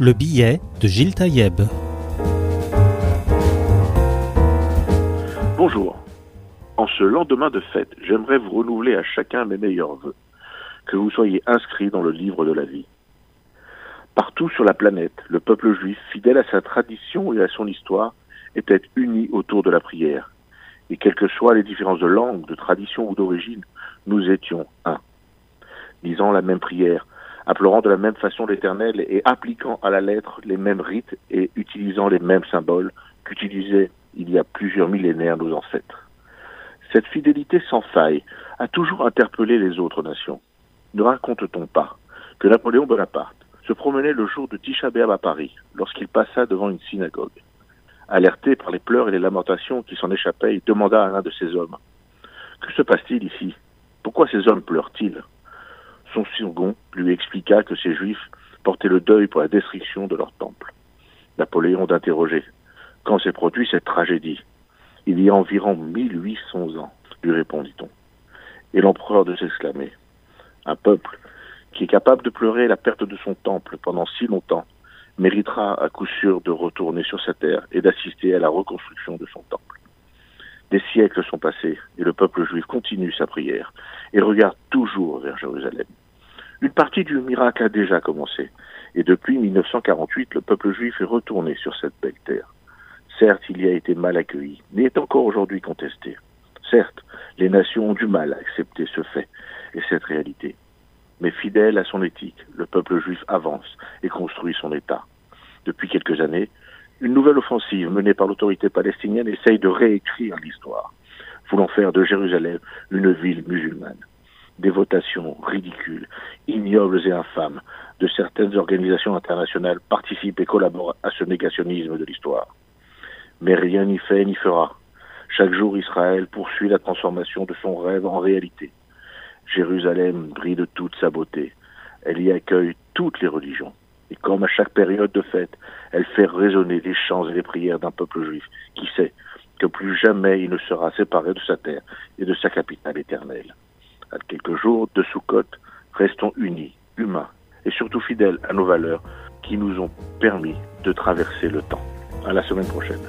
Le billet de Gilles Taïeb. Bonjour. En ce lendemain de fête, j'aimerais vous renouveler à chacun mes meilleurs voeux. Que vous soyez inscrits dans le livre de la vie. Partout sur la planète, le peuple juif, fidèle à sa tradition et à son histoire, était uni autour de la prière. Et quelles que soient les différences de langue, de tradition ou d'origine, nous étions un. Disant la même prière, implorant de la même façon l'Éternel et appliquant à la lettre les mêmes rites et utilisant les mêmes symboles qu'utilisaient il y a plusieurs millénaires nos ancêtres. Cette fidélité sans faille a toujours interpellé les autres nations. Ne raconte-t-on pas que Napoléon Bonaparte se promenait le jour de Tisha à Paris lorsqu'il passa devant une synagogue? Alerté par les pleurs et les lamentations qui s'en échappaient, il demanda à l'un de ces hommes Que se passe-t-il ici? Pourquoi ces hommes pleurent-ils? Son second lui expliqua que ces juifs portaient le deuil pour la destruction de leur temple. Napoléon d'interroger Quand s'est produit cette tragédie? Il y a environ 1800 ans, lui répondit-on. Et l'empereur de s'exclamer Un peuple qui est capable de pleurer la perte de son temple pendant si longtemps méritera à coup sûr de retourner sur sa terre et d'assister à la reconstruction de son temple. Des siècles sont passés et le peuple juif continue sa prière et regarde toujours vers Jérusalem. Une partie du miracle a déjà commencé et depuis 1948, le peuple juif est retourné sur cette belle terre. Certes, il y a été mal accueilli, mais est encore aujourd'hui contesté. Certes, les nations ont du mal à accepter ce fait et cette réalité mais fidèle à son éthique, le peuple juif avance et construit son État. Depuis quelques années, une nouvelle offensive menée par l'autorité palestinienne essaye de réécrire l'histoire, voulant faire de Jérusalem une ville musulmane. Des votations ridicules, ignobles et infâmes de certaines organisations internationales participent et collaborent à ce négationnisme de l'histoire. Mais rien n'y fait ni fera. Chaque jour, Israël poursuit la transformation de son rêve en réalité. Jérusalem brille de toute sa beauté. Elle y accueille toutes les religions. Et comme à chaque période de fête, elle fait résonner les chants et les prières d'un peuple juif qui sait que plus jamais il ne sera séparé de sa terre et de sa capitale éternelle. À quelques jours de Sukkot, restons unis, humains et surtout fidèles à nos valeurs qui nous ont permis de traverser le temps. À la semaine prochaine.